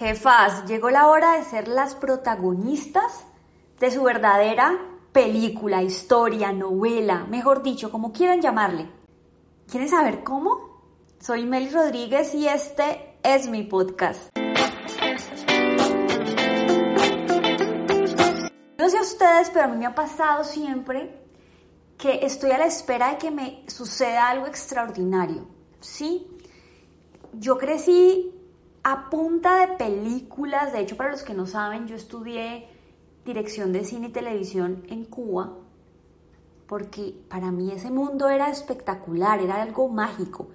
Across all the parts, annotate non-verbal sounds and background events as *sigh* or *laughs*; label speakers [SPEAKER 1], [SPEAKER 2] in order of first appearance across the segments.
[SPEAKER 1] Jefas, llegó la hora de ser las protagonistas de su verdadera película, historia, novela, mejor dicho, como quieran llamarle. ¿Quieren saber cómo? Soy Meli Rodríguez y este es mi podcast. No sé a ustedes, pero a mí me ha pasado siempre que estoy a la espera de que me suceda algo extraordinario. ¿Sí? Yo crecí a punta de películas, de hecho para los que no saben, yo estudié dirección de cine y televisión en Cuba, porque para mí ese mundo era espectacular, era algo mágico.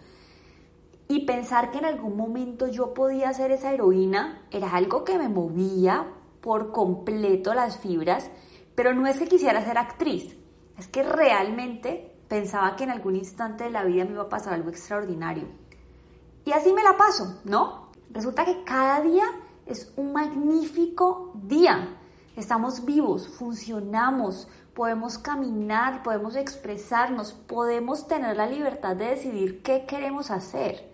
[SPEAKER 1] Y pensar que en algún momento yo podía ser esa heroína era algo que me movía por completo las fibras, pero no es que quisiera ser actriz, es que realmente pensaba que en algún instante de la vida me iba a pasar algo extraordinario. Y así me la paso, ¿no? Resulta que cada día es un magnífico día. Estamos vivos, funcionamos, podemos caminar, podemos expresarnos, podemos tener la libertad de decidir qué queremos hacer.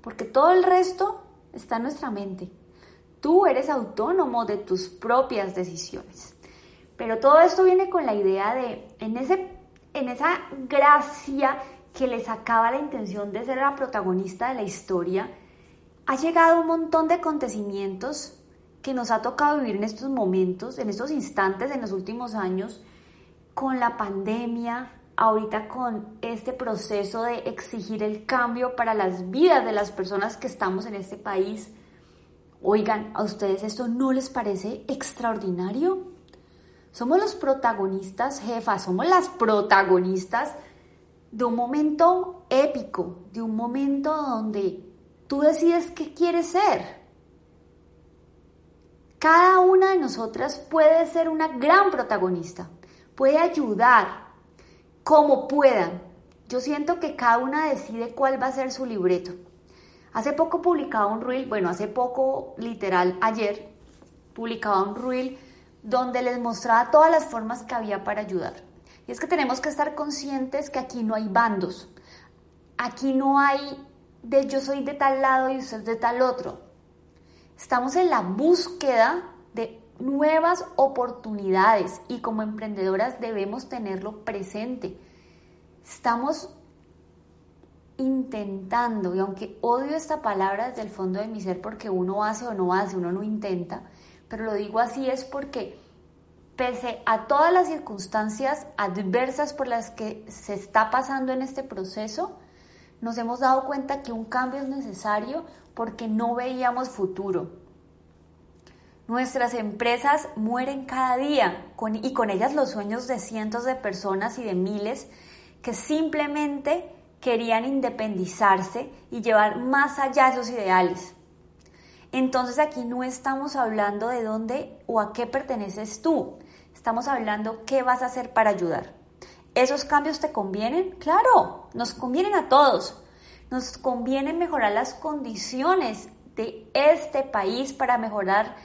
[SPEAKER 1] Porque todo el resto está en nuestra mente. Tú eres autónomo de tus propias decisiones. Pero todo esto viene con la idea de, en, ese, en esa gracia que les sacaba la intención de ser la protagonista de la historia, ha llegado un montón de acontecimientos que nos ha tocado vivir en estos momentos, en estos instantes, en los últimos años, con la pandemia, ahorita con este proceso de exigir el cambio para las vidas de las personas que estamos en este país. Oigan, ¿a ustedes esto no les parece extraordinario? Somos los protagonistas, jefas, somos las protagonistas de un momento épico, de un momento donde Tú decides qué quieres ser. Cada una de nosotras puede ser una gran protagonista, puede ayudar como puedan. Yo siento que cada una decide cuál va a ser su libreto. Hace poco publicaba un reel, bueno, hace poco, literal, ayer, publicaba un reel donde les mostraba todas las formas que había para ayudar. Y es que tenemos que estar conscientes que aquí no hay bandos, aquí no hay de yo soy de tal lado y usted de tal otro. Estamos en la búsqueda de nuevas oportunidades y como emprendedoras debemos tenerlo presente. Estamos intentando, y aunque odio esta palabra desde el fondo de mi ser porque uno hace o no hace, uno no intenta, pero lo digo así es porque pese a todas las circunstancias adversas por las que se está pasando en este proceso, nos hemos dado cuenta que un cambio es necesario porque no veíamos futuro. Nuestras empresas mueren cada día y con ellas los sueños de cientos de personas y de miles que simplemente querían independizarse y llevar más allá esos ideales. Entonces aquí no estamos hablando de dónde o a qué perteneces tú, estamos hablando qué vas a hacer para ayudar. ¿Esos cambios te convienen? Claro, nos convienen a todos. Nos conviene mejorar las condiciones de este país para mejorar,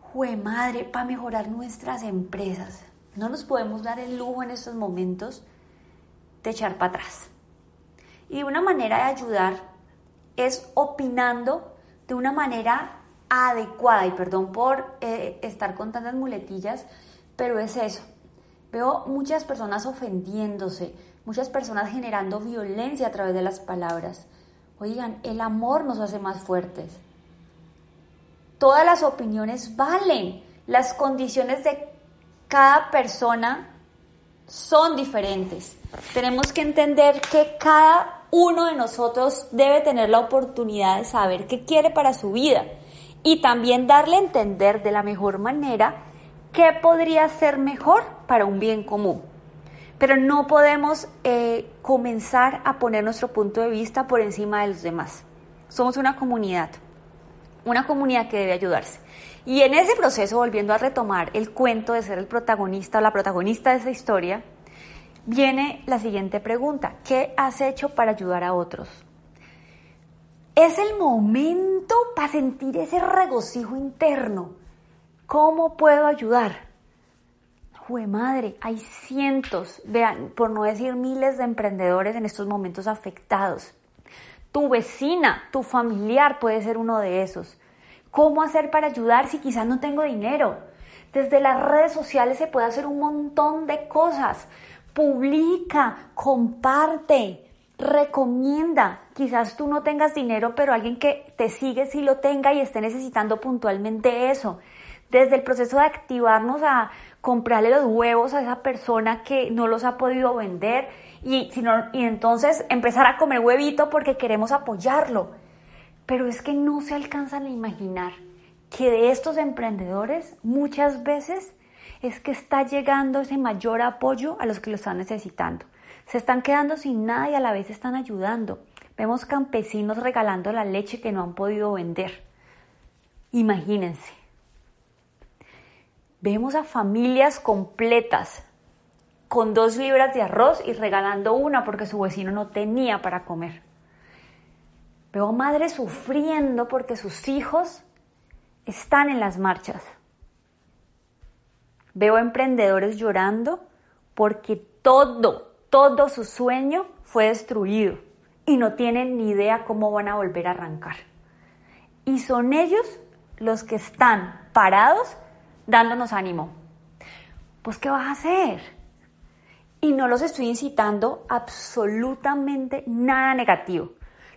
[SPEAKER 1] jue madre, para mejorar nuestras empresas. No nos podemos dar el lujo en estos momentos de echar para atrás. Y una manera de ayudar es opinando de una manera adecuada. Y perdón por eh, estar con tantas muletillas, pero es eso. Veo muchas personas ofendiéndose, muchas personas generando violencia a través de las palabras. Oigan, el amor nos hace más fuertes. Todas las opiniones valen. Las condiciones de cada persona son diferentes. Tenemos que entender que cada uno de nosotros debe tener la oportunidad de saber qué quiere para su vida y también darle a entender de la mejor manera qué podría ser mejor para un bien común. Pero no podemos eh, comenzar a poner nuestro punto de vista por encima de los demás. Somos una comunidad, una comunidad que debe ayudarse. Y en ese proceso, volviendo a retomar el cuento de ser el protagonista o la protagonista de esa historia, viene la siguiente pregunta. ¿Qué has hecho para ayudar a otros? Es el momento para sentir ese regocijo interno ¿Cómo puedo ayudar? Jue madre, hay cientos, vean, por no decir miles de emprendedores en estos momentos afectados. Tu vecina, tu familiar puede ser uno de esos. ¿Cómo hacer para ayudar si quizás no tengo dinero? Desde las redes sociales se puede hacer un montón de cosas. Publica, comparte, recomienda. Quizás tú no tengas dinero, pero alguien que te sigue sí lo tenga y esté necesitando puntualmente eso. Desde el proceso de activarnos a comprarle los huevos a esa persona que no los ha podido vender y, y entonces empezar a comer huevito porque queremos apoyarlo. Pero es que no se alcanzan a imaginar que de estos emprendedores muchas veces es que está llegando ese mayor apoyo a los que lo están necesitando. Se están quedando sin nada y a la vez están ayudando. Vemos campesinos regalando la leche que no han podido vender. Imagínense. Vemos a familias completas con dos libras de arroz y regalando una porque su vecino no tenía para comer. Veo a madres sufriendo porque sus hijos están en las marchas. Veo emprendedores llorando porque todo, todo su sueño fue destruido y no tienen ni idea cómo van a volver a arrancar. Y son ellos los que están parados dándonos ánimo. Pues, ¿qué vas a hacer? Y no los estoy incitando absolutamente nada negativo.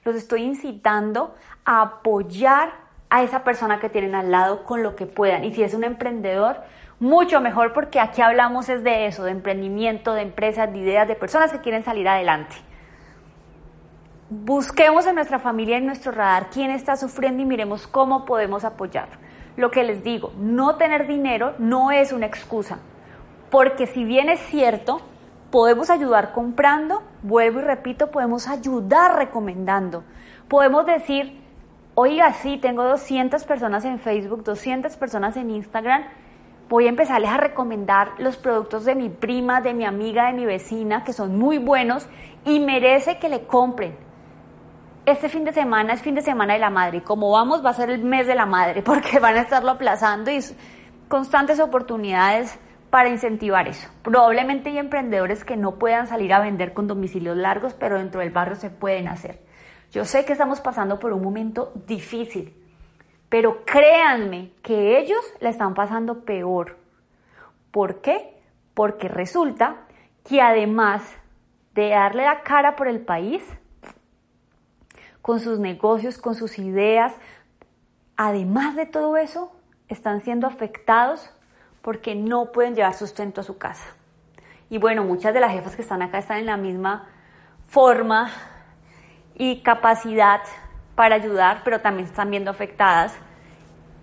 [SPEAKER 1] Los estoy incitando a apoyar a esa persona que tienen al lado con lo que puedan. Y si es un emprendedor, mucho mejor porque aquí hablamos es de eso, de emprendimiento, de empresas, de ideas, de personas que quieren salir adelante. Busquemos en nuestra familia, en nuestro radar, quién está sufriendo y miremos cómo podemos apoyar. Lo que les digo, no tener dinero no es una excusa, porque si bien es cierto, podemos ayudar comprando, vuelvo y repito, podemos ayudar recomendando. Podemos decir, oiga, sí, tengo 200 personas en Facebook, 200 personas en Instagram, voy a empezarles a recomendar los productos de mi prima, de mi amiga, de mi vecina, que son muy buenos y merece que le compren este fin de semana es fin de semana de la madre como vamos va a ser el mes de la madre *laughs* porque van a estarlo aplazando y constantes oportunidades para incentivar eso. Probablemente hay emprendedores que no puedan salir a vender con domicilios largos, pero dentro del barrio se pueden hacer. Yo sé que estamos pasando por un momento difícil, pero créanme que ellos la están pasando peor. ¿Por qué? Porque resulta que además de darle la cara por el país, con sus negocios, con sus ideas. Además de todo eso, están siendo afectados porque no pueden llevar sustento a su casa. Y bueno, muchas de las jefas que están acá están en la misma forma y capacidad para ayudar, pero también están viendo afectadas.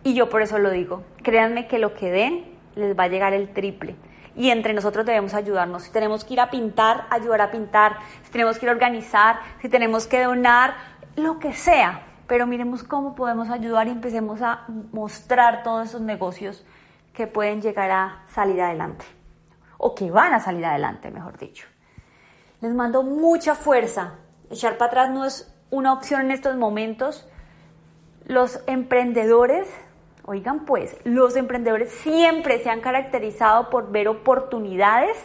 [SPEAKER 1] Y yo por eso lo digo, créanme que lo que den les va a llegar el triple. Y entre nosotros debemos ayudarnos. Si tenemos que ir a pintar, ayudar a pintar. Si tenemos que ir a organizar, si tenemos que donar, lo que sea, pero miremos cómo podemos ayudar y empecemos a mostrar todos esos negocios que pueden llegar a salir adelante, o que van a salir adelante, mejor dicho. Les mando mucha fuerza. Echar para atrás no es una opción en estos momentos. Los emprendedores, oigan pues, los emprendedores siempre se han caracterizado por ver oportunidades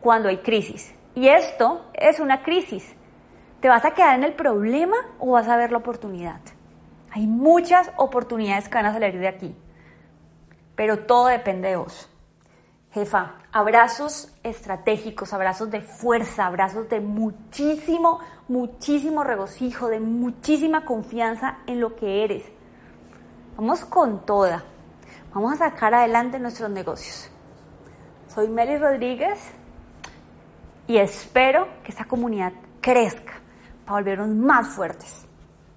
[SPEAKER 1] cuando hay crisis. Y esto es una crisis. ¿Te vas a quedar en el problema o vas a ver la oportunidad? Hay muchas oportunidades que van a salir de aquí, pero todo depende de vos. Jefa, abrazos estratégicos, abrazos de fuerza, abrazos de muchísimo, muchísimo regocijo, de muchísima confianza en lo que eres. Vamos con toda. Vamos a sacar adelante nuestros negocios. Soy Meli Rodríguez y espero que esta comunidad crezca volvernos más fuertes.